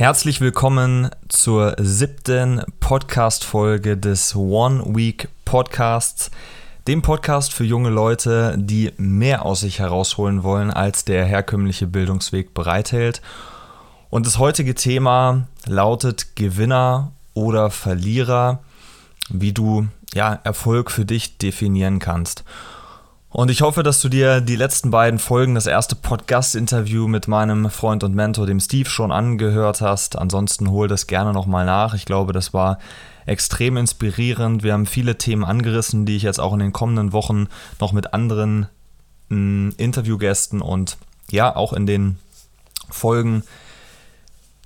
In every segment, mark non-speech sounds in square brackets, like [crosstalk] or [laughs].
Herzlich willkommen zur siebten Podcast-Folge des One Week Podcasts, dem Podcast für junge Leute, die mehr aus sich herausholen wollen, als der herkömmliche Bildungsweg bereithält. Und das heutige Thema lautet Gewinner oder Verlierer, wie du ja, Erfolg für dich definieren kannst. Und ich hoffe, dass du dir die letzten beiden Folgen, das erste Podcast-Interview mit meinem Freund und Mentor, dem Steve, schon angehört hast. Ansonsten hol das gerne nochmal nach. Ich glaube, das war extrem inspirierend. Wir haben viele Themen angerissen, die ich jetzt auch in den kommenden Wochen noch mit anderen mh, hm, Interviewgästen und ja, auch in den Folgen,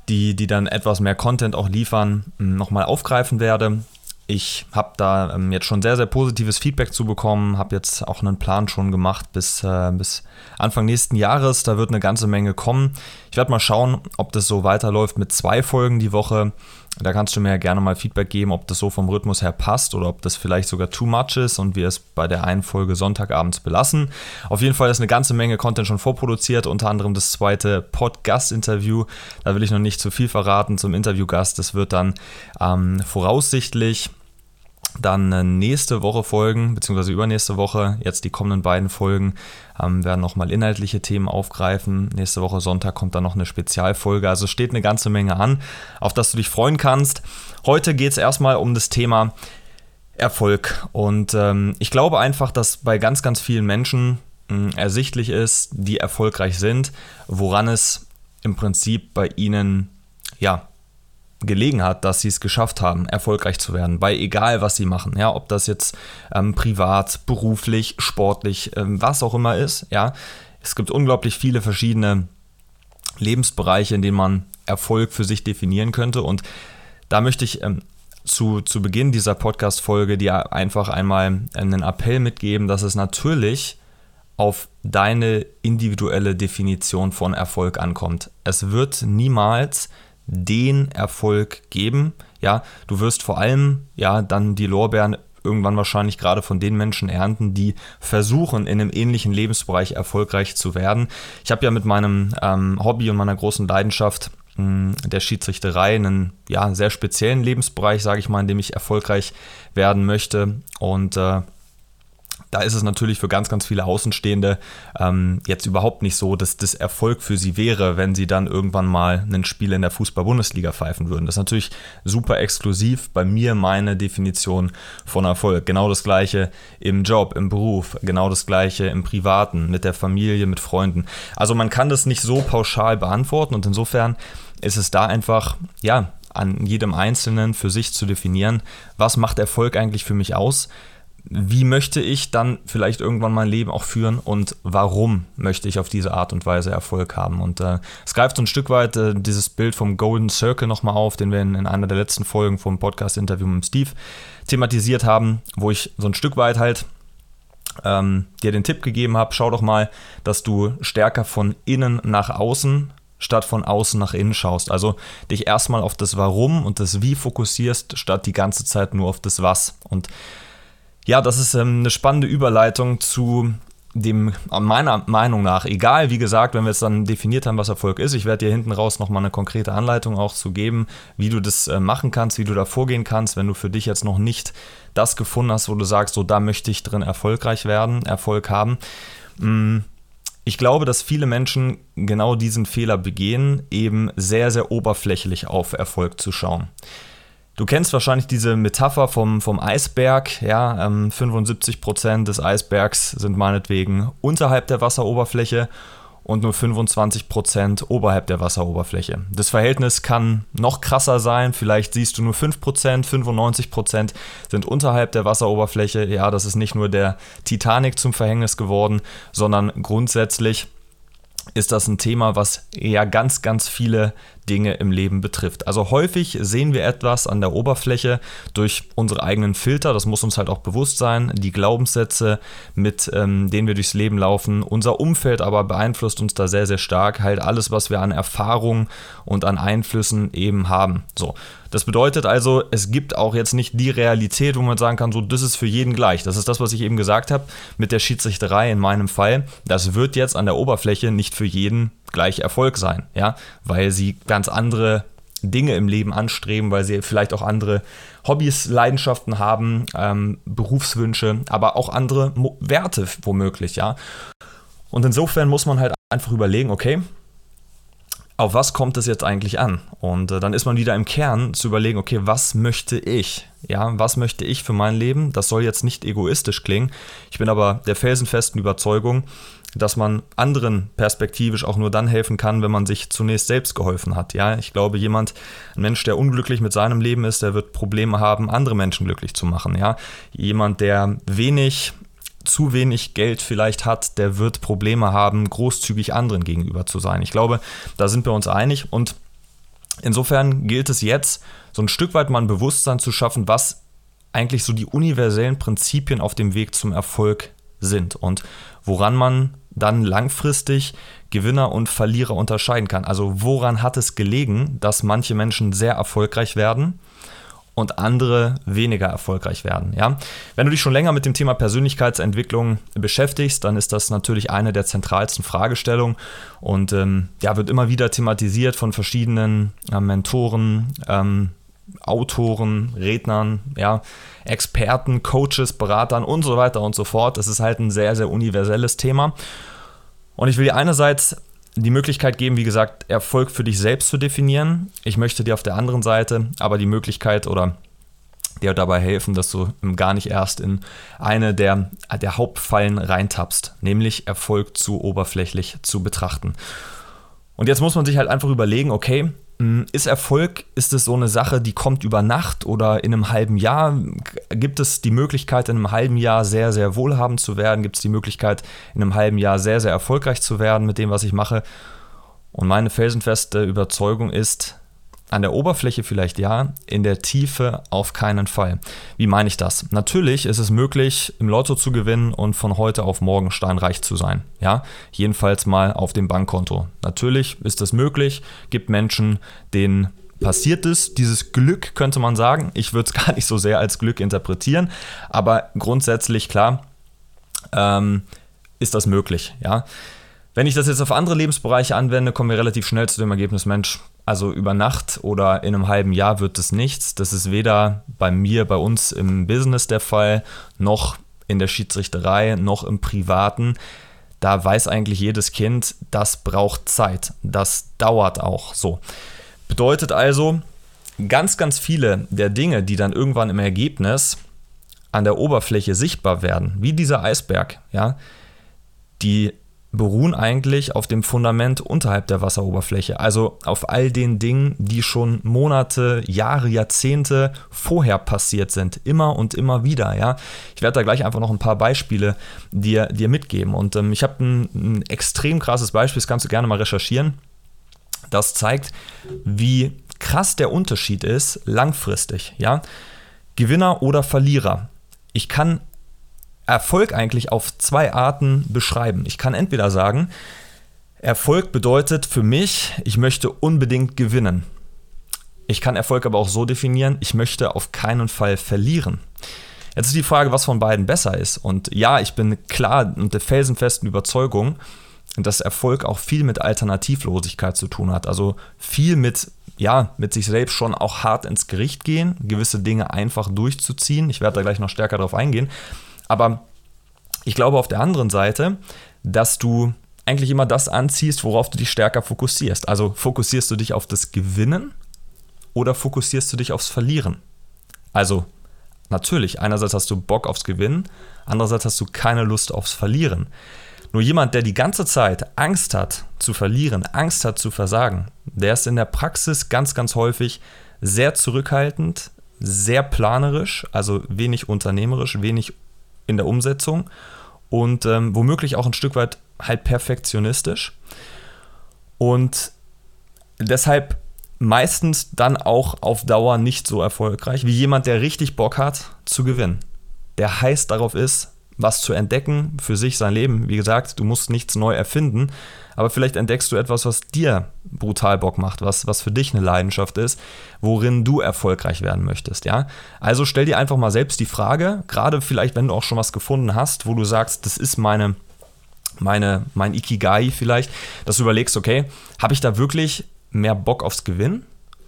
die, die dann etwas mehr Content auch liefern, hm, nochmal aufgreifen werde. Ich habe da ähm, jetzt schon sehr, sehr positives Feedback zu bekommen, habe jetzt auch einen Plan schon gemacht bis, äh, bis Anfang nächsten Jahres. Da wird eine ganze Menge kommen. Ich werde mal schauen, ob das so weiterläuft mit zwei Folgen die Woche. Da kannst du mir ja gerne mal Feedback geben, ob das so vom Rhythmus her passt oder ob das vielleicht sogar too much ist und wir es bei der einen Folge Sonntagabends belassen. Auf jeden Fall ist eine ganze Menge Content schon vorproduziert, unter anderem das zweite Podcast-Interview. Da will ich noch nicht zu viel verraten zum Interviewgast. Das wird dann ähm, voraussichtlich dann äh, nächste Woche folgen, beziehungsweise übernächste Woche, jetzt die kommenden beiden Folgen, ähm, werden nochmal inhaltliche Themen aufgreifen. Nächste Woche Sonntag kommt dann noch eine Spezialfolge. Also steht eine ganze Menge an, auf das du dich freuen kannst. Heute geht es erstmal um das Thema Erfolg. Und ähm, ich glaube einfach, dass bei ganz, ganz vielen Menschen mh, hm, ersichtlich ist, die erfolgreich sind, woran es im Prinzip bei ihnen ja gelegen hat, dass sie es geschafft haben, erfolgreich zu werden, bei egal was sie machen, ja, ob das jetzt ähm, privat, beruflich, sportlich, ähm, was auch immer ist, ja. Es gibt unglaublich viele verschiedene Lebensbereiche, in denen man Erfolg für sich definieren könnte und da möchte ich ähm, zu, zu Beginn dieser Podcast-Folge dir einfach einmal einen Appell mitgeben, dass es natürlich auf deine individuelle Definition von Erfolg ankommt. Es wird niemals den Erfolg geben. Ja, du wirst vor allem ja dann die Lorbeeren irgendwann wahrscheinlich gerade von den Menschen ernten, die versuchen, in einem ähnlichen Lebensbereich erfolgreich zu werden. Ich habe ja mit meinem ähm, Hobby und meiner großen Leidenschaft mh, hm, der Schiedsrichterei einen ja, sehr speziellen Lebensbereich, sage ich mal, in dem ich erfolgreich werden möchte. Und äh, da ist es natürlich für ganz, ganz viele Außenstehende ähm, jetzt überhaupt nicht so, dass das Erfolg für sie wäre, wenn sie dann irgendwann mal ein Spiel in der Fußball-Bundesliga pfeifen würden. Das ist natürlich super exklusiv bei mir meine Definition von Erfolg. Genau das gleiche im Job, im Beruf, genau das gleiche im Privaten, mit der Familie, mit Freunden. Also man kann das nicht so pauschal beantworten und insofern ist es da einfach, ja, an jedem Einzelnen für sich zu definieren, was macht Erfolg eigentlich für mich aus? Wie möchte ich dann vielleicht irgendwann mein Leben auch führen und warum möchte ich auf diese Art und Weise Erfolg haben. Und äh, es greift so ein Stück weit äh, dieses Bild vom Golden Circle nochmal auf, den wir in, in, einer der letzten Folgen vom Podcast-Interview mit Steve thematisiert haben, wo ich so ein Stück weit halt ähm, dir den Tipp gegeben habe, schau doch mal, dass du stärker von innen nach außen statt von außen nach innen schaust. Also dich erstmal auf das Warum und das Wie fokussierst, statt die ganze Zeit nur auf das Was. Und ja, das ist ähm, eine spannende Überleitung zu dem, meiner Meinung nach, egal, wie gesagt, wenn wir jetzt dann definiert haben, was Erfolg ist, ich werde dir hinten raus nochmal eine konkrete Anleitung auch zu geben, wie du das äh, machen kannst, wie du da vorgehen kannst, wenn du für dich jetzt noch nicht das gefunden hast, wo du sagst, so da möchte ich drin erfolgreich werden, Erfolg haben. Mm, ich glaube, dass viele Menschen genau diesen Fehler begehen, eben sehr, sehr oberflächlich auf Erfolg zu schauen. Du kennst wahrscheinlich diese Metapher vom, vom Eisberg. Ja, ähm, 75% des Eisbergs sind meinetwegen unterhalb der Wasseroberfläche und nur 25% oberhalb der Wasseroberfläche. Das Verhältnis kann noch krasser sein. Vielleicht siehst du nur 5%, 95% sind unterhalb der Wasseroberfläche. Ja, das ist nicht nur der Titanic zum Verhängnis geworden, sondern grundsätzlich ist das ein Thema, was ja ganz, ganz viele Dinge im Leben betrifft. Also häufig sehen wir etwas an der Oberfläche durch unsere eigenen Filter, das muss uns halt auch bewusst sein, die Glaubenssätze, mit ähm, denen wir durchs Leben laufen. Unser Umfeld aber beeinflusst uns da sehr, sehr stark, halt alles, was wir an Erfahrung und an Einflüssen eben haben. So. Das bedeutet also, es gibt auch jetzt nicht die Realität, wo man sagen kann, so, das ist für jeden gleich. Das ist das, was ich eben gesagt habe mit der Schiedsrichterei in meinem Fall. Das wird jetzt an der Oberfläche nicht für jeden gleich Erfolg sein, ja, weil sie ganz andere Dinge im Leben anstreben, weil sie vielleicht auch andere Hobbys, Leidenschaften haben, ähm, Berufswünsche, aber auch andere Mo Werte womöglich, ja. Und insofern muss man halt einfach überlegen, okay, auf was kommt es jetzt eigentlich an? Und äh, dann ist man wieder im Kern zu überlegen, okay, was möchte ich? Ja, was möchte ich für mein Leben? Das soll jetzt nicht egoistisch klingen. Ich bin aber der felsenfesten Überzeugung, dass man anderen perspektivisch auch nur dann helfen kann, wenn man sich zunächst selbst geholfen hat. Ja, ich glaube, jemand, ein Mensch, der unglücklich mit seinem Leben ist, der wird Probleme haben, andere Menschen glücklich zu machen. Ja, jemand, der wenig zu wenig Geld vielleicht hat, der wird Probleme haben, großzügig anderen gegenüber zu sein. Ich glaube, da sind wir uns einig und insofern gilt es jetzt, so ein Stück weit mal ein Bewusstsein zu schaffen, was eigentlich so die universellen Prinzipien auf dem Weg zum Erfolg sind und woran man dann langfristig Gewinner und Verlierer unterscheiden kann. Also woran hat es gelegen, dass manche Menschen sehr erfolgreich werden und andere weniger erfolgreich werden. Ja? Wenn du dich schon länger mit dem Thema Persönlichkeitsentwicklung beschäftigst, dann ist das natürlich eine der zentralsten Fragestellungen und ähm, ja, wird immer wieder thematisiert von verschiedenen äh, Mentoren, ähm, Autoren, Rednern, ja, Experten, Coaches, Beratern und so weiter und so fort. Das ist halt ein sehr, sehr universelles Thema. Und ich will dir einerseits die Möglichkeit geben, wie gesagt, Erfolg für dich selbst zu definieren. Ich möchte dir auf der anderen Seite aber die Möglichkeit oder dir dabei helfen, dass du gar nicht erst in eine der, der Hauptfallen reintappst, nämlich Erfolg zu oberflächlich zu betrachten. Und jetzt muss man sich halt einfach überlegen, okay, ist Erfolg, ist es so eine Sache, die kommt über Nacht oder in einem halben Jahr? Gibt es die Möglichkeit, in einem halben Jahr sehr, sehr wohlhabend zu werden? Gibt es die Möglichkeit, in einem halben Jahr sehr, sehr erfolgreich zu werden mit dem, was ich mache? Und meine felsenfeste Überzeugung ist, an der Oberfläche vielleicht ja, in der Tiefe auf keinen Fall. Wie meine ich das? Natürlich ist es möglich, im Lotto zu gewinnen und von heute auf morgen steinreich zu sein. Ja, jedenfalls mal auf dem Bankkonto. Natürlich ist es möglich, gibt Menschen, denen passiert ist. Dieses Glück könnte man sagen. Ich würde es [laughs] gar nicht so sehr als Glück interpretieren, aber grundsätzlich klar ähm, ist das möglich. Ja. Wenn ich das jetzt auf andere Lebensbereiche anwende, kommen wir relativ schnell zu dem Ergebnis, Mensch, also über Nacht oder in einem halben Jahr wird es nichts. Das ist weder bei mir, bei uns im Business der Fall, noch in der Schiedsrichterei, noch im Privaten. Da weiß eigentlich jedes Kind, das braucht Zeit. Das dauert auch so. Bedeutet also, ganz, ganz viele der Dinge, die dann irgendwann im Ergebnis an der Oberfläche sichtbar werden, wie dieser Eisberg, ja, die beruhen eigentlich auf dem Fundament unterhalb der Wasseroberfläche, also auf all den Dingen, die schon Monate, Jahre, Jahrzehnte vorher passiert sind, immer und immer wieder. Ja, ich werde da gleich einfach noch ein paar Beispiele dir, dir mitgeben und ähm, ich habe ein, ein extrem krasses Beispiel, das kannst du gerne mal recherchieren. Das zeigt, wie krass der Unterschied ist langfristig. Ja, Gewinner oder Verlierer. Ich kann Erfolg eigentlich auf zwei Arten beschreiben. Ich kann entweder sagen, Erfolg bedeutet für mich, ich möchte unbedingt gewinnen. Ich kann Erfolg aber auch so definieren, ich möchte auf keinen Fall verlieren. Jetzt ist die Frage, was von beiden besser ist. Und ja, ich bin klar und der felsenfesten Überzeugung, dass Erfolg auch viel mit Alternativlosigkeit zu tun hat. Also viel mit, ja, mit sich selbst schon auch hart ins Gericht gehen, gewisse Dinge einfach durchzuziehen. Ich werde da gleich noch stärker darauf eingehen. Aber ich glaube auf der anderen Seite, dass du eigentlich immer das anziehst, worauf du dich stärker fokussierst. Also fokussierst du dich auf das Gewinnen oder fokussierst du dich aufs Verlieren? Also natürlich, einerseits hast du Bock aufs Gewinnen, andererseits hast du keine Lust aufs Verlieren. Nur jemand, der die ganze Zeit Angst hat zu verlieren, Angst hat zu versagen, der ist in der Praxis ganz, ganz häufig sehr zurückhaltend, sehr planerisch, also wenig unternehmerisch, wenig in der Umsetzung und ähm, womöglich auch ein Stück weit halt perfektionistisch. Und deshalb meistens dann auch auf Dauer nicht so erfolgreich wie jemand, der richtig Bock hat zu gewinnen. Der heiß darauf ist, was zu entdecken für sich, sein Leben. Wie gesagt, du musst nichts neu erfinden, aber vielleicht entdeckst du etwas, was dir brutal Bock macht, was, was für dich eine Leidenschaft ist, worin du erfolgreich werden möchtest, ja. Also stell dir einfach mal selbst die Frage, gerade vielleicht, wenn du auch schon was gefunden hast, wo du sagst, das ist meine, meine, mein Ikigai vielleicht, dass du überlegst, okay, habe ich da wirklich mehr Bock aufs Gewinn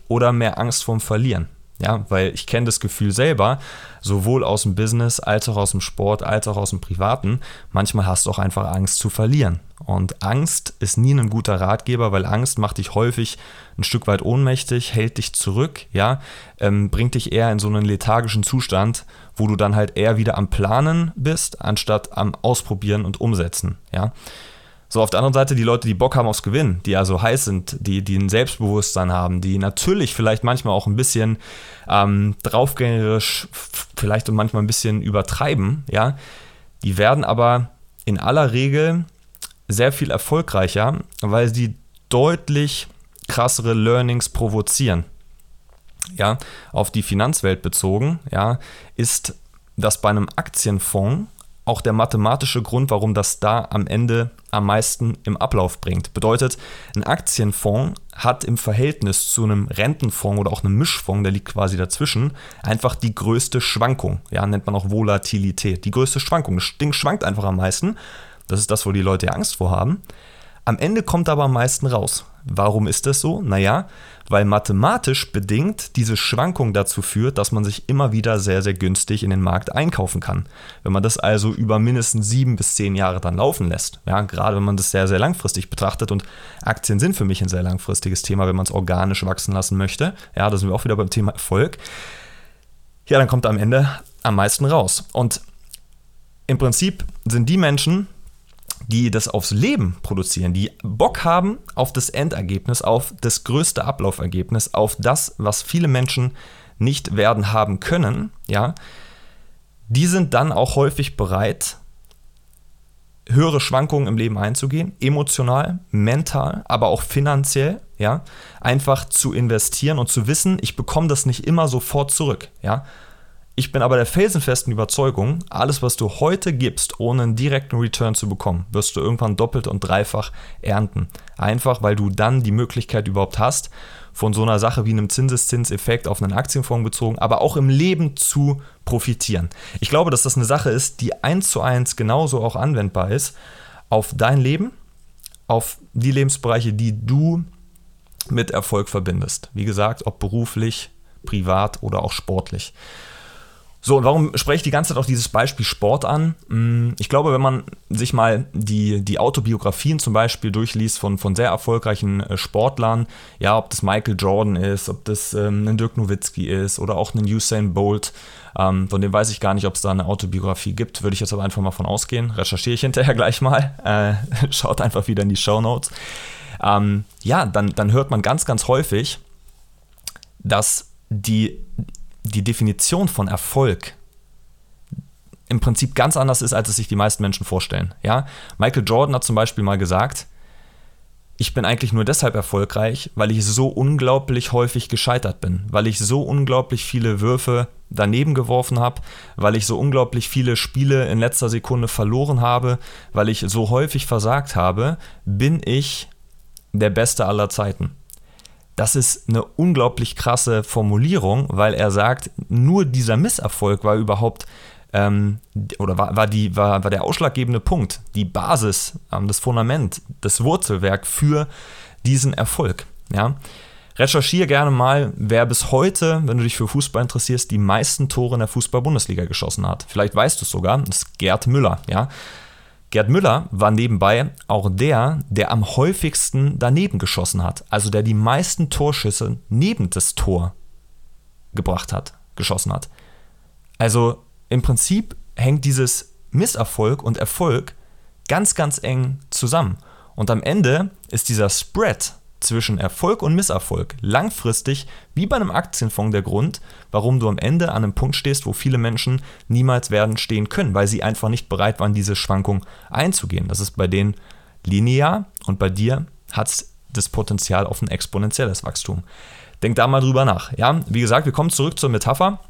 oder mehr Angst vorm Verlieren? Ja, weil ich kenne das Gefühl selber, sowohl aus dem Business als auch aus dem Sport, als auch aus dem Privaten. Manchmal hast du auch einfach Angst zu verlieren. Und Angst ist nie ein guter Ratgeber, weil Angst macht dich häufig ein Stück weit ohnmächtig, hält dich zurück, ja, ähm, bringt dich eher in so einen lethargischen Zustand, wo du dann halt eher wieder am Planen bist, anstatt am Ausprobieren und Umsetzen, ja. So, auf der anderen Seite die Leute, die Bock haben aufs Gewinn, die also heiß sind, die, die ein Selbstbewusstsein haben, die natürlich vielleicht manchmal auch ein bisschen ähm, draufgängerisch, vielleicht und manchmal ein bisschen übertreiben, ja, die werden aber in aller Regel sehr viel erfolgreicher, weil sie deutlich krassere Learnings provozieren. Ja, auf die Finanzwelt bezogen, ja, ist das bei einem Aktienfonds auch der mathematische Grund, warum das da am Ende am meisten im Ablauf bringt. Bedeutet, ein Aktienfonds hat im Verhältnis zu einem Rentenfonds oder auch einem Mischfonds, der liegt quasi dazwischen, einfach die größte Schwankung. Ja, nennt man auch Volatilität. Die größte Schwankung. Das Ding schwankt einfach am meisten. Das ist das, wo die Leute Angst vor haben. Am Ende kommt aber am meisten raus. Warum ist das so? Naja, weil mathematisch bedingt diese Schwankung dazu führt, dass man sich immer wieder sehr, sehr günstig in den Markt einkaufen kann. Wenn man das also über mindestens sieben bis zehn Jahre dann laufen lässt, ja, gerade wenn man das sehr, sehr langfristig betrachtet und Aktien sind für mich ein sehr langfristiges Thema, wenn man es organisch wachsen lassen möchte, ja, da sind wir auch wieder beim Thema Erfolg, ja, dann kommt am Ende am meisten raus. Und im Prinzip sind die Menschen, die das aufs Leben produzieren, die Bock haben auf das Endergebnis, auf das größte Ablaufergebnis, auf das, was viele Menschen nicht werden haben können, ja, die sind dann auch häufig bereit, höhere Schwankungen im Leben einzugehen, emotional, mental, aber auch finanziell, ja, einfach zu investieren und zu wissen, ich bekomme das nicht immer sofort zurück, ja. Ich bin aber der felsenfesten Überzeugung, alles, was du heute gibst, ohne einen direkten Return zu bekommen, wirst du irgendwann doppelt und dreifach ernten. Einfach, weil du dann die Möglichkeit überhaupt hast, von so einer Sache wie einem Zinseszinseffekt auf einen Aktienfonds bezogen, aber auch im Leben zu profitieren. Ich glaube, dass das eine Sache ist, die eins zu eins genauso auch anwendbar ist auf dein Leben, auf die Lebensbereiche, die du mit Erfolg verbindest. Wie gesagt, ob beruflich, privat oder auch sportlich. So, und warum spreche ich die ganze Zeit auch dieses Beispiel Sport an? Mm, ich glaube, wenn man sich mal die, die Autobiografien zum Beispiel durchliest von, von sehr erfolgreichen äh, Sportlern, ja, ob das Michael Jordan ist, ob das ähm, ein Dirk Nowitzki ist oder auch ein Usain Bolt, ähm, von dem weiß ich gar nicht, ob es da eine Autobiografie gibt, würde ich jetzt aber einfach mal von ausgehen. Recherchiere ich hinterher [laughs] gleich mal. Äh, [laughs] schaut einfach wieder in die Show Notes. Ähm, ja, dann, dann hört man ganz, ganz häufig, dass die die Definition von Erfolg im Prinzip ganz anders ist, als es sich die meisten Menschen vorstellen. Ja? Michael Jordan hat zum Beispiel mal gesagt, ich bin eigentlich nur deshalb erfolgreich, weil ich so unglaublich häufig gescheitert bin, weil ich so unglaublich viele Würfe daneben geworfen habe, weil ich so unglaublich viele Spiele in letzter Sekunde verloren habe, weil ich so häufig versagt habe, bin ich der Beste aller Zeiten. Das ist eine unglaublich krasse Formulierung, weil er sagt, nur dieser Misserfolg war überhaupt ähm, oder war, war, die, war, war der ausschlaggebende Punkt, die Basis, ähm, das Fundament, das Wurzelwerk für diesen Erfolg. Ja? Recherchiere gerne mal, wer bis heute, wenn du dich für Fußball interessierst, die meisten Tore in der Fußball-Bundesliga geschossen hat. Vielleicht weißt du es sogar, das ist Gerd Müller. Ja? Gerd Müller war nebenbei auch der, der am häufigsten daneben geschossen hat. Also der die meisten Torschüsse neben das Tor gebracht hat, geschossen hat. Also im Prinzip hängt dieses Misserfolg und Erfolg ganz, ganz eng zusammen. Und am Ende ist dieser Spread zwischen Erfolg und Misserfolg langfristig wie bei einem Aktienfonds der Grund, warum du am Ende an einem Punkt stehst, wo viele Menschen niemals werden stehen können, weil sie einfach nicht bereit waren, diese Schwankung einzugehen. Das ist bei denen linear und bei dir hat es das Potenzial auf ein exponentielles Wachstum. Denk da mal drüber nach. Ja, wie gesagt, wir kommen zurück zur Metapher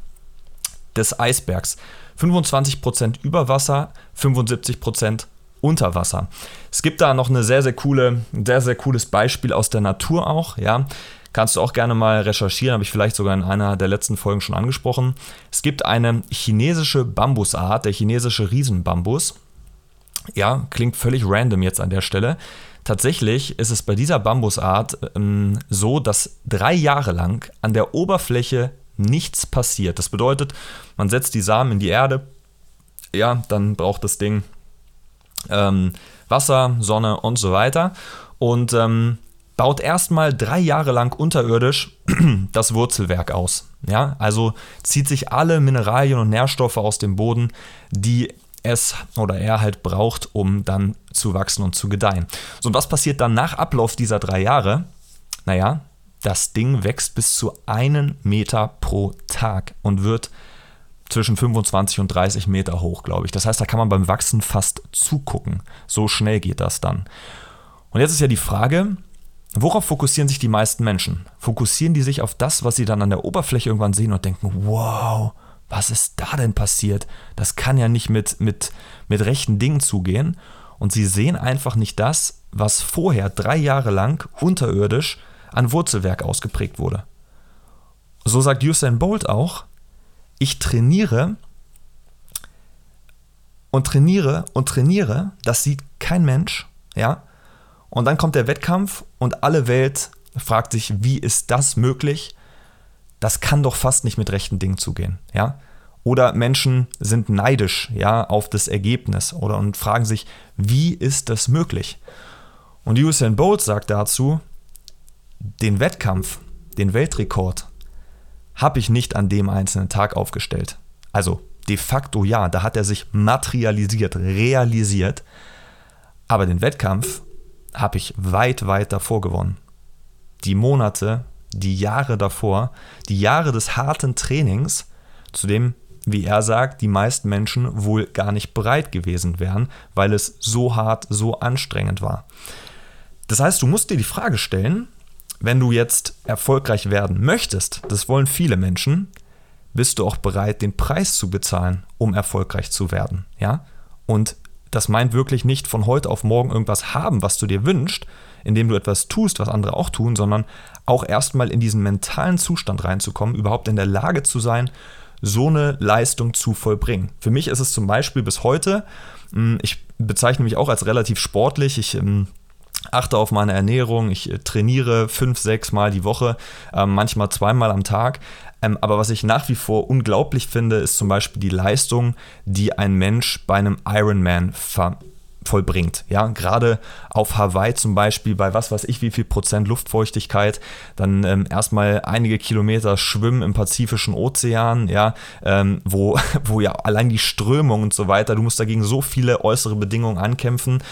des Eisbergs. 25% über Wasser, 75% unter Wasser. Es gibt da noch eine sehr, sehr coole, sehr, sehr cooles Beispiel aus der Natur auch, ja. Kannst du auch gerne mal recherchieren, habe ich vielleicht sogar in einer der letzten Folgen schon angesprochen. Es gibt eine chinesische Bambusart, der chinesische Riesenbambus. Ja, klingt völlig random jetzt an der Stelle. Tatsächlich ist es bei dieser Bambusart ähm, so, dass drei Jahre lang an der Oberfläche nichts passiert. Das bedeutet, man setzt die Samen in die Erde, ja, dann braucht das Ding ähm, Wasser, Sonne und so weiter und ähm, baut erstmal drei Jahre lang unterirdisch [clears throat] das Wurzelwerk aus. Ja, also zieht sich alle Mineralien und Nährstoffe aus dem Boden, die es oder er halt braucht, um dann zu wachsen und zu gedeihen. So, und was passiert dann nach Ablauf dieser drei Jahre? Naja, das Ding wächst bis zu einen Meter pro Tag und wird zwischen 25 und 30 Meter hoch, glaube ich. Das heißt, da kann man beim Wachsen fast zugucken. So schnell geht das dann. Und jetzt ist ja die Frage, worauf fokussieren sich die meisten Menschen? Fokussieren die sich auf das, was sie dann an der Oberfläche irgendwann sehen und denken, wow, was ist da denn passiert? Das kann ja nicht mit, mit, mit rechten Dingen zugehen. Und sie sehen einfach nicht das, was vorher drei Jahre lang unterirdisch an Wurzelwerk ausgeprägt wurde. So sagt Usain Bolt auch, ich trainiere und trainiere und trainiere, das sieht kein Mensch, ja. Und dann kommt der Wettkampf und alle Welt fragt sich, wie ist das möglich? Das kann doch fast nicht mit rechten Dingen zugehen, ja. Oder Menschen sind neidisch, ja, auf das Ergebnis oder und fragen sich, wie ist das möglich? Und Usain Bolt sagt dazu, den Wettkampf, den Weltrekord, habe ich nicht an dem einzelnen Tag aufgestellt. Also de facto ja, da hat er sich materialisiert, realisiert. Aber den Wettkampf habe ich weit, weit davor gewonnen. Die Monate, die Jahre davor, die Jahre des harten Trainings, zu dem, wie er sagt, die meisten Menschen wohl gar nicht bereit gewesen wären, weil es so hart, so anstrengend war. Das heißt, du musst dir die Frage stellen, wenn du jetzt erfolgreich werden möchtest, das wollen viele Menschen, bist du auch bereit, den Preis zu bezahlen, um erfolgreich zu werden. Ja? Und das meint wirklich nicht von heute auf morgen irgendwas haben, was du dir wünschst, indem du etwas tust, was andere auch tun, sondern auch erstmal in diesen mentalen Zustand reinzukommen, überhaupt in der Lage zu sein, so eine Leistung zu vollbringen. Für mich ist es zum Beispiel bis heute, hm, ich bezeichne mich auch als relativ sportlich, ich hm, achte auf meine Ernährung, ich äh, trainiere fünf, sechs Mal die Woche, ähm, manchmal zweimal am Tag. Ähm, aber was ich nach wie vor unglaublich finde, ist zum Beispiel die Leistung, die ein Mensch bei einem Ironman ver vollbringt. Ja, gerade auf Hawaii zum Beispiel bei was weiß ich wie viel Prozent Luftfeuchtigkeit, dann ähm, erstmal einige Kilometer schwimmen im Pazifischen Ozean, ja, ähm, wo, [laughs] wo ja allein die Strömung und so weiter, du musst dagegen so viele äußere Bedingungen ankämpfen.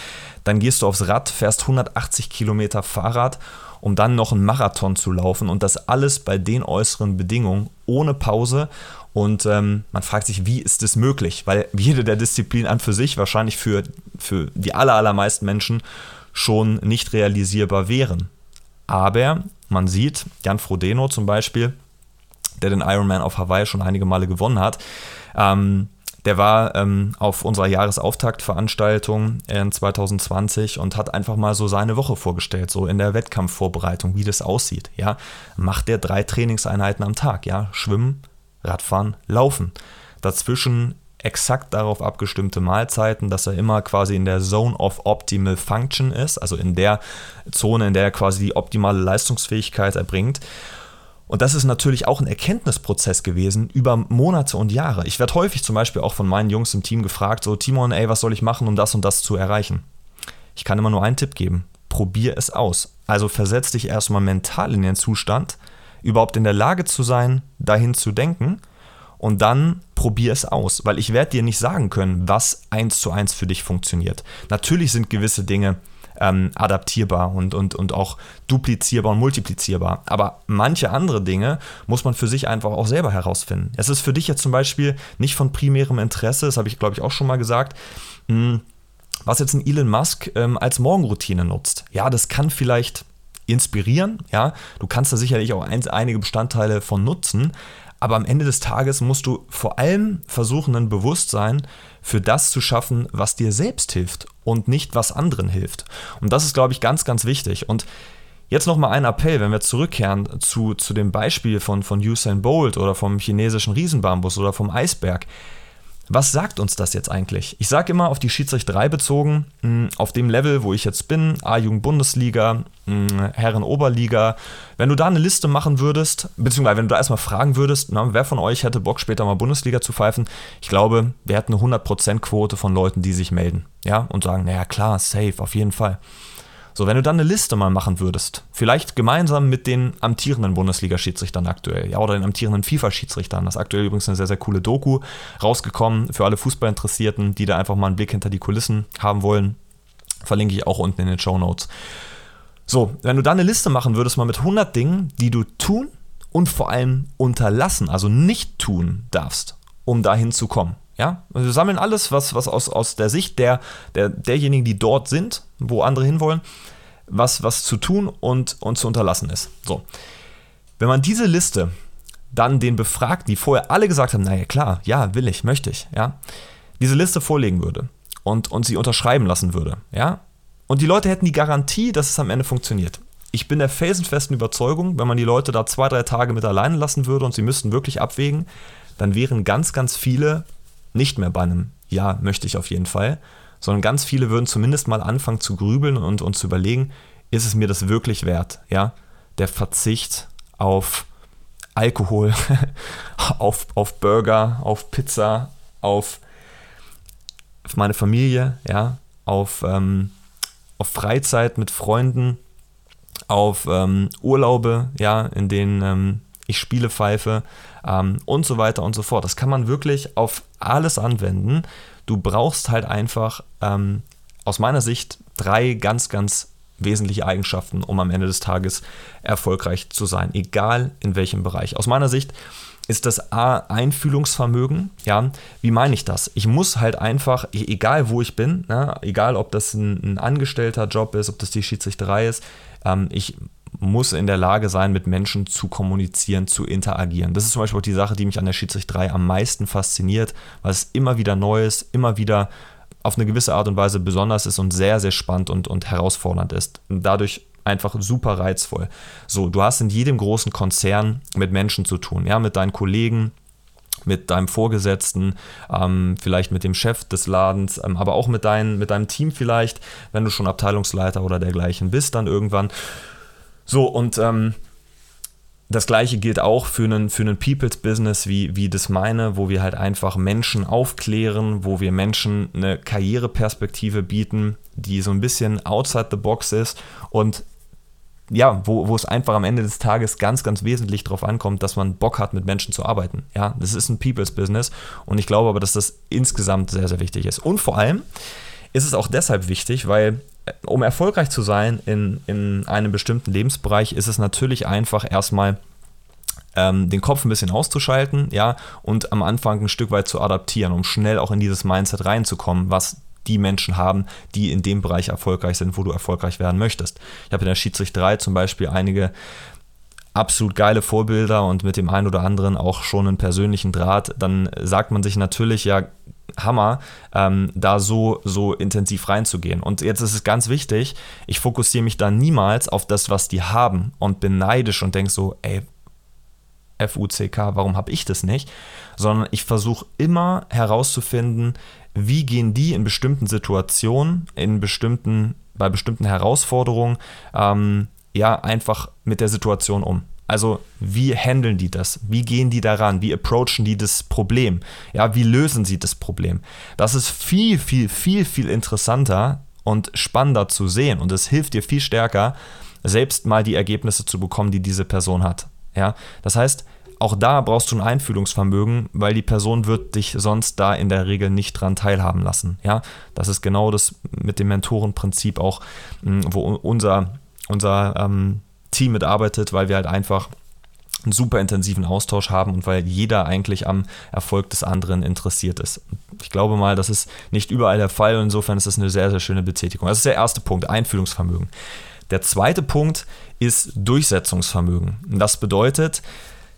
Dann gehst du aufs Rad, fährst 180 Kilometer Fahrrad um dann noch einen Marathon zu laufen und das alles bei den äußeren Bedingungen ohne Pause und ähm, man fragt sich, wie ist das möglich? Weil jede der Disziplinen an für sich wahrscheinlich für, für die aller, allermeisten Menschen schon nicht realisierbar wären. Aber man sieht, Jan Frodeno zum Beispiel, der den Ironman auf Hawaii schon einige Male gewonnen hat, ähm, der war ähm, auf unserer Jahresauftaktveranstaltung in 2020 und hat einfach mal so seine Woche vorgestellt, so in der Wettkampfvorbereitung, wie das aussieht. Ja, macht der drei Trainingseinheiten am Tag, ja, Schwimmen, Radfahren, Laufen. Dazwischen exakt darauf abgestimmte Mahlzeiten, dass er immer quasi in der Zone of Optimal Function ist, also in der Zone, in der er quasi die optimale Leistungsfähigkeit erbringt. Und das ist natürlich auch ein Erkenntnisprozess gewesen über Monate und Jahre. Ich werde häufig zum Beispiel auch von meinen Jungs im Team gefragt, so Timon, ey, was soll ich machen, um das und das zu erreichen? Ich kann immer nur einen Tipp geben, probier es aus. Also versetz dich erstmal mental in den Zustand, überhaupt in der Lage zu sein, dahin zu denken und dann probier es aus, weil ich werde dir nicht sagen können, was eins zu eins für dich funktioniert. Natürlich sind gewisse Dinge ähm, adaptierbar und, und, und auch duplizierbar und multiplizierbar. Aber manche andere Dinge muss man für sich einfach auch selber herausfinden. Es ist für dich jetzt zum Beispiel nicht von primärem Interesse, das habe ich glaube ich auch schon mal gesagt, mh, hm, was jetzt ein Elon Musk ähm, als Morgenroutine nutzt. Ja, das kann vielleicht inspirieren. Ja, du kannst da sicherlich auch ein, einige Bestandteile von nutzen. Aber am Ende des Tages musst du vor allem versuchen, ein Bewusstsein für das zu schaffen, was dir selbst hilft und nicht was anderen hilft. Und das ist, glaube ich, ganz, ganz wichtig. Und jetzt nochmal ein Appell, wenn wir zurückkehren zu, zu dem Beispiel von, von Usain Bolt oder vom chinesischen Riesenbambus oder vom Eisberg. Was sagt uns das jetzt eigentlich? Ich sage immer auf die Schiedsrichterei bezogen, hm, auf dem Level, wo ich jetzt bin, A-Jugend-Bundesliga, hm, Herren-Oberliga, wenn du da eine Liste machen würdest, beziehungsweise wenn du da erstmal fragen würdest, na, wer von euch hätte Bock später mal Bundesliga zu pfeifen, ich glaube, wir hätten eine 100%-Quote von Leuten, die sich melden, ja, und sagen, naja, klar, safe, auf jeden Fall. So, wenn du dann eine Liste mal machen würdest, vielleicht gemeinsam mit den amtierenden Bundesliga-Schiedsrichtern aktuell, ja, oder den amtierenden FIFA-Schiedsrichtern, das ist aktuell übrigens eine sehr, sehr coole Doku rausgekommen für alle Fußballinteressierten, die da einfach mal einen Blick hinter die Kulissen haben wollen, verlinke ich auch unten in den Show Notes. So, wenn du dann eine Liste machen würdest, mal mit 100 Dingen, die du tun und vor allem unterlassen, also nicht tun darfst, um dahin zu kommen. Ja, also wir sammeln alles, was, was aus, aus der Sicht der, der, derjenigen, die dort sind, wo andere hinwollen, was, was zu tun und, und zu unterlassen ist. So. Wenn man diese Liste dann den Befragten, die vorher alle gesagt haben, naja klar, ja, will ich, möchte ich, ja, diese Liste vorlegen würde und, und sie unterschreiben lassen würde, ja, und die Leute hätten die Garantie, dass es am Ende funktioniert. Ich bin der felsenfesten Überzeugung, wenn man die Leute da zwei, drei Tage mit alleine lassen würde und sie müssten wirklich abwägen, dann wären ganz, ganz viele nicht mehr bei einem Ja, möchte ich auf jeden Fall, sondern ganz viele würden zumindest mal anfangen zu grübeln und, und zu überlegen, ist es mir das wirklich wert? Ja, der Verzicht auf Alkohol, [laughs] auf, auf Burger, auf Pizza, auf, meine Familie, ja, auf, ähm, auf Freizeit mit Freunden, auf ähm, Urlaube, ja, in denen ähm, ich spiele pfeife ähm, und so weiter und so fort. Das kann man wirklich auf alles anwenden. Du brauchst halt einfach ähm, aus meiner Sicht drei ganz, ganz wesentliche Eigenschaften, um am Ende des Tages erfolgreich zu sein, egal in welchem Bereich. Aus meiner Sicht ist das A Einfühlungsvermögen. Ja, wie meine ich das? Ich muss halt einfach, e-, egal wo ich bin, ne, egal ob das ein, ein angestellter Job ist, ob das die Schiedsrichterei ist, ähm, ich muss in der Lage sein, mit Menschen zu kommunizieren, zu interagieren. Das ist zum Beispiel auch die Sache, die mich an der Schiedsrichterei am meisten fasziniert, weil es immer wieder neu ist, immer wieder auf eine gewisse Art und Weise besonders ist und sehr, sehr spannend und, und herausfordernd ist. Und dadurch einfach super reizvoll. So, du hast in jedem großen Konzern mit Menschen zu tun, ja, mit deinen Kollegen, mit deinem Vorgesetzten, ähm, vielleicht mit dem Chef des Ladens, ähm, aber auch mit, dein, mit deinem Team vielleicht, wenn du schon Abteilungsleiter oder dergleichen bist, dann irgendwann. So, und ähm, das gleiche gilt auch für einen, für einen People's Business wie, wie das meine, wo wir halt einfach Menschen aufklären, wo wir Menschen eine Karriereperspektive bieten, die so ein bisschen outside the box ist und ja, wo, wo es einfach am Ende des Tages ganz, ganz wesentlich darauf ankommt, dass man Bock hat, mit Menschen zu arbeiten. Ja, das ist ein People's Business und ich glaube aber, dass das insgesamt sehr, sehr wichtig ist. Und vor allem ist es auch deshalb wichtig, weil um erfolgreich zu sein in, in einem bestimmten Lebensbereich, ist es natürlich einfach erstmal ähm, den Kopf ein bisschen auszuschalten, ja, und am Anfang ein Stück weit zu adaptieren, um schnell auch in dieses Mindset reinzukommen, was die Menschen haben, die in dem Bereich erfolgreich sind, wo du erfolgreich werden möchtest. Ich habe in der Schiedsrichterei zum Beispiel einige absolut geile Vorbilder und mit dem einen oder anderen auch schon einen persönlichen Draht, dann sagt man sich natürlich, ja, Hammer, ähm, da so, so intensiv reinzugehen. Und jetzt ist es ganz wichtig, ich fokussiere mich da niemals auf das, was die haben und bin neidisch und denke so, ey, FUCK, warum habe ich das nicht? Sondern ich versuche immer herauszufinden, wie gehen die in bestimmten Situationen, in bestimmten, bei bestimmten Herausforderungen, ähm, ja, einfach mit der Situation um. Also wie handeln die das? Wie gehen die daran? Wie approachen die das Problem? Ja, wie lösen sie das Problem? Das ist viel, viel, viel, viel interessanter und spannender zu sehen und es hilft dir viel stärker, selbst mal die Ergebnisse zu bekommen, die diese Person hat. Ja, das heißt, auch da brauchst du ein Einfühlungsvermögen, weil die Person wird dich sonst da in der Regel nicht dran teilhaben lassen. Ja, das ist genau das mit dem Mentorenprinzip auch, wo unser, unser ähm, Team mitarbeitet, weil wir halt einfach einen super intensiven Austausch haben und weil jeder eigentlich am Erfolg des anderen interessiert ist. Ich glaube mal, das ist nicht überall der Fall und insofern ist das eine sehr, sehr schöne Betätigung. Das ist der erste Punkt, Einfühlungsvermögen. Der zweite Punkt ist Durchsetzungsvermögen. Das bedeutet,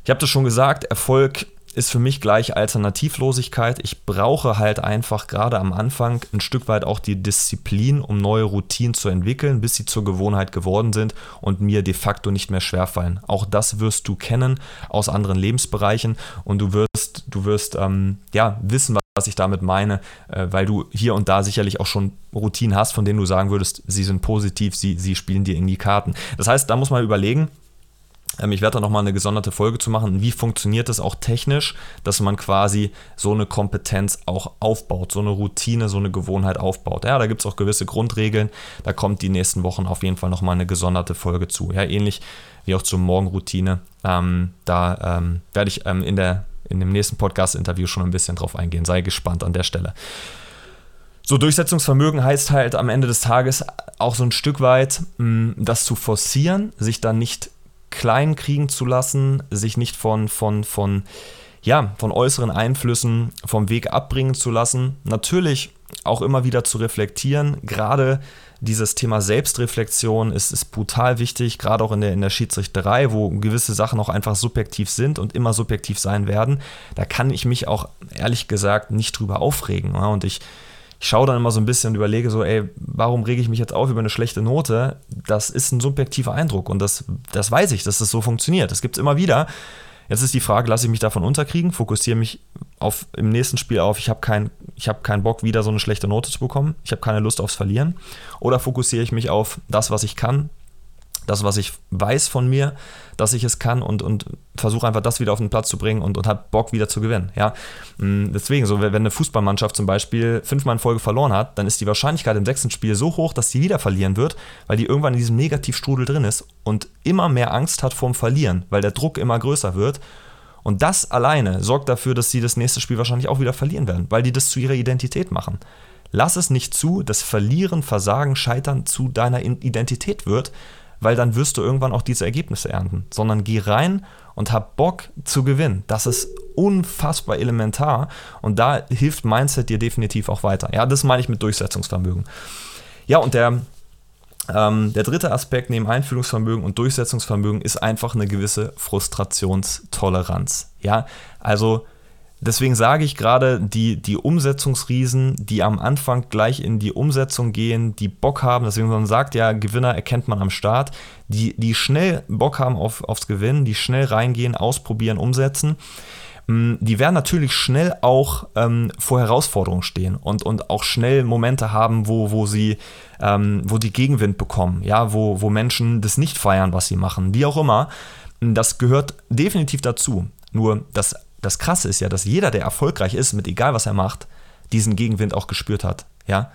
ich habe das schon gesagt, Erfolg ist für mich gleich Alternativlosigkeit. Ich brauche halt einfach gerade am Anfang ein Stück weit auch die Disziplin, um neue Routinen zu entwickeln, bis sie zur Gewohnheit geworden sind und mir de facto nicht mehr schwerfallen. Auch das wirst du kennen aus anderen Lebensbereichen und du wirst, du wirst ähm, ja, wissen, was ich damit meine, äh, weil du hier und da sicherlich auch schon Routinen hast, von denen du sagen würdest, sie sind positiv, sie, sie spielen dir in die Karten. Das heißt, da muss man überlegen, ich werde da nochmal eine gesonderte Folge zu machen. Wie funktioniert es auch technisch, dass man quasi so eine Kompetenz auch aufbaut, so eine Routine, so eine Gewohnheit aufbaut. Ja, da gibt es auch gewisse Grundregeln. Da kommt die nächsten Wochen auf jeden Fall nochmal eine gesonderte Folge zu. Ja, ähnlich wie auch zur Morgenroutine. Ähm, da ähm, werde ich ähm, in, der, in dem nächsten Podcast-Interview schon ein bisschen drauf eingehen. Sei gespannt an der Stelle. So, Durchsetzungsvermögen heißt halt am Ende des Tages auch so ein Stück weit, mh, das zu forcieren, sich dann nicht klein kriegen zu lassen, sich nicht von, von, von, ja, von äußeren Einflüssen vom Weg abbringen zu lassen. Natürlich auch immer wieder zu reflektieren. Gerade dieses Thema Selbstreflexion ist, ist brutal wichtig, gerade auch in der, in der Schiedsrichterei, wo gewisse Sachen auch einfach subjektiv sind und immer subjektiv sein werden. Da kann ich mich auch ehrlich gesagt nicht drüber aufregen. Und ich, ich schaue dann immer so ein bisschen und überlege so, ey, warum rege ich mich jetzt auf über eine schlechte Note? Das ist ein subjektiver Eindruck und das, das weiß ich, dass das so funktioniert. Das gibt es immer wieder. Jetzt ist die Frage, lasse ich mich davon unterkriegen, fokussiere mich auf, im nächsten Spiel auf, ich habe keinen hab kein Bock, wieder so eine schlechte Note zu bekommen, ich habe keine Lust aufs Verlieren. Oder fokussiere ich mich auf das, was ich kann, das, was ich weiß von mir, dass ich es kann und, und versuche einfach das wieder auf den Platz zu bringen und, und habe Bock wieder zu gewinnen. Ja? Mm, deswegen, so wenn eine Fußballmannschaft zum Beispiel fünfmal in Folge verloren hat, dann ist die Wahrscheinlichkeit im sechsten Spiel so hoch, dass sie wieder verlieren wird, weil die irgendwann in diesem Negativstrudel drin ist und immer mehr Angst hat vorm Verlieren, weil der Druck immer größer wird. Und das alleine sorgt dafür, dass sie das nächste Spiel wahrscheinlich auch wieder verlieren werden, weil die das zu ihrer Identität machen. Lass es nicht zu, dass Verlieren, Versagen, Scheitern zu deiner Identität wird, weil dann wirst du irgendwann auch diese Ergebnisse ernten, sondern geh rein und hab Bock zu gewinnen. Das ist unfassbar elementar und da hilft Mindset dir definitiv auch weiter. Ja, das meine ich mit Durchsetzungsvermögen. Ja, und der, ähm, der dritte Aspekt neben Einfühlungsvermögen und Durchsetzungsvermögen ist einfach eine gewisse Frustrationstoleranz. Ja, also Deswegen sage ich gerade, die, die Umsetzungsriesen, die am Anfang gleich in die Umsetzung gehen, die Bock haben, deswegen man sagt ja, Gewinner erkennt man am Start, die, die schnell Bock haben auf, aufs Gewinnen, die schnell reingehen, ausprobieren, umsetzen, mm, die werden natürlich schnell auch ähm, vor Herausforderungen stehen und, und auch schnell Momente haben, wo, wo sie ähm, wo die Gegenwind bekommen, ja, wo, wo Menschen das nicht feiern, was sie machen, wie auch immer. Das gehört definitiv dazu. Nur das das Krasse ist ja, dass jeder, der erfolgreich ist, mit egal was er macht, diesen Gegenwind auch gespürt hat. Ja?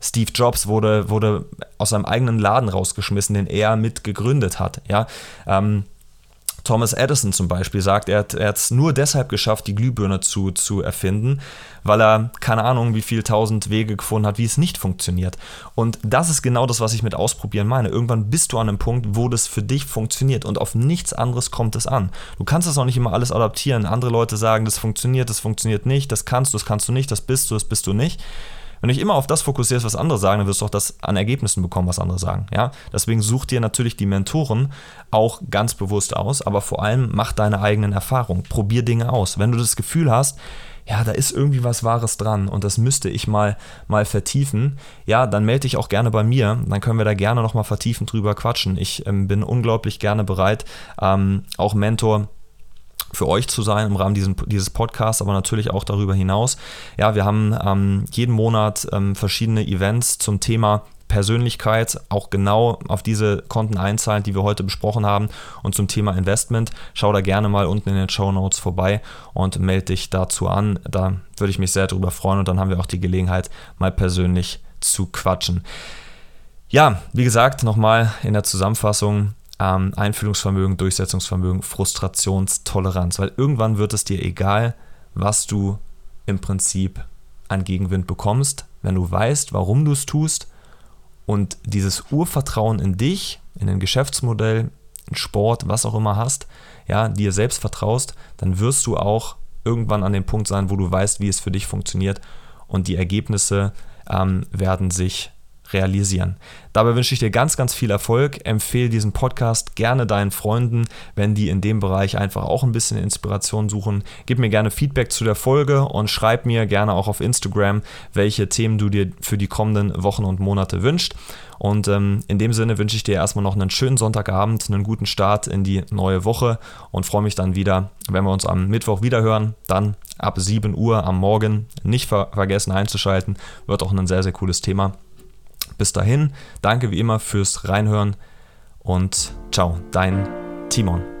Steve Jobs wurde, wurde aus seinem eigenen Laden rausgeschmissen, den er mit gegründet hat. Ja? Ähm, Thomas Edison zum Beispiel sagt, er hat es nur deshalb geschafft, die Glühbirne zu, zu erfinden, weil er keine Ahnung, wie viel tausend Wege gefunden hat, wie es nicht funktioniert. Und das ist genau das, was ich mit Ausprobieren meine. Irgendwann bist du an einem Punkt, wo das für dich funktioniert und auf nichts anderes kommt es an. Du kannst das auch nicht immer alles adaptieren. Andere Leute sagen, das funktioniert, das funktioniert nicht, das kannst du, das kannst du nicht, das bist du, das bist du nicht. Wenn du dich immer auf das fokussierst, was andere sagen, dann wirst du auch das an Ergebnissen bekommen, was andere sagen. Ja? Deswegen such dir natürlich die Mentoren auch ganz bewusst aus, aber vor allem mach deine eigenen Erfahrungen. Probier Dinge aus. Wenn du das Gefühl hast, ja, da ist irgendwie was Wahres dran und das müsste ich mal, mal vertiefen, ja, dann melde dich auch gerne bei mir, dann können wir da gerne nochmal vertiefend drüber quatschen. Ich ähm, bin unglaublich gerne bereit, ähm, auch Mentor für euch zu sein im Rahmen diesen, dieses Podcasts, aber natürlich auch darüber hinaus. Ja, wir haben ähm, jeden Monat ähm, verschiedene Events zum Thema Persönlichkeit auch genau auf diese Konten einzahlen, die wir heute besprochen haben und zum Thema Investment. Schau da gerne mal unten in den Show Notes vorbei und melde dich dazu an. Da würde ich mich sehr darüber freuen und dann haben wir auch die Gelegenheit, mal persönlich zu quatschen. Ja, wie gesagt, nochmal in der Zusammenfassung, ähm, Einfühlungsvermögen, Durchsetzungsvermögen, Frustrationstoleranz, weil irgendwann wird es dir egal, was du im Prinzip an Gegenwind bekommst, wenn du weißt, warum du es tust und dieses Urvertrauen in dich, in ein Geschäftsmodell, in Sport, was auch immer hast, ja, dir selbst vertraust, dann wirst du auch irgendwann an dem Punkt sein, wo du weißt, wie es für dich funktioniert. Und die Ergebnisse ähm, werden sich realisieren. Dabei wünsche ich dir ganz, ganz viel Erfolg. Empfehle diesen Podcast gerne deinen Freunden, wenn die in dem Bereich einfach auch ein bisschen Inspiration suchen. Gib mir gerne Feedback zu der Folge und schreib mir gerne auch auf Instagram, welche Themen du dir für die kommenden Wochen und Monate wünschst. Und ähm, in dem Sinne wünsche ich dir erstmal noch einen schönen Sonntagabend, einen guten Start in die neue Woche und freue mich dann wieder, wenn wir uns am Mittwoch wieder hören. Dann ab 7 Uhr am Morgen. Nicht ver vergessen einzuschalten. Wird auch ein sehr, sehr cooles Thema. Bis dahin, danke wie immer fürs Reinhören und ciao, dein Timon.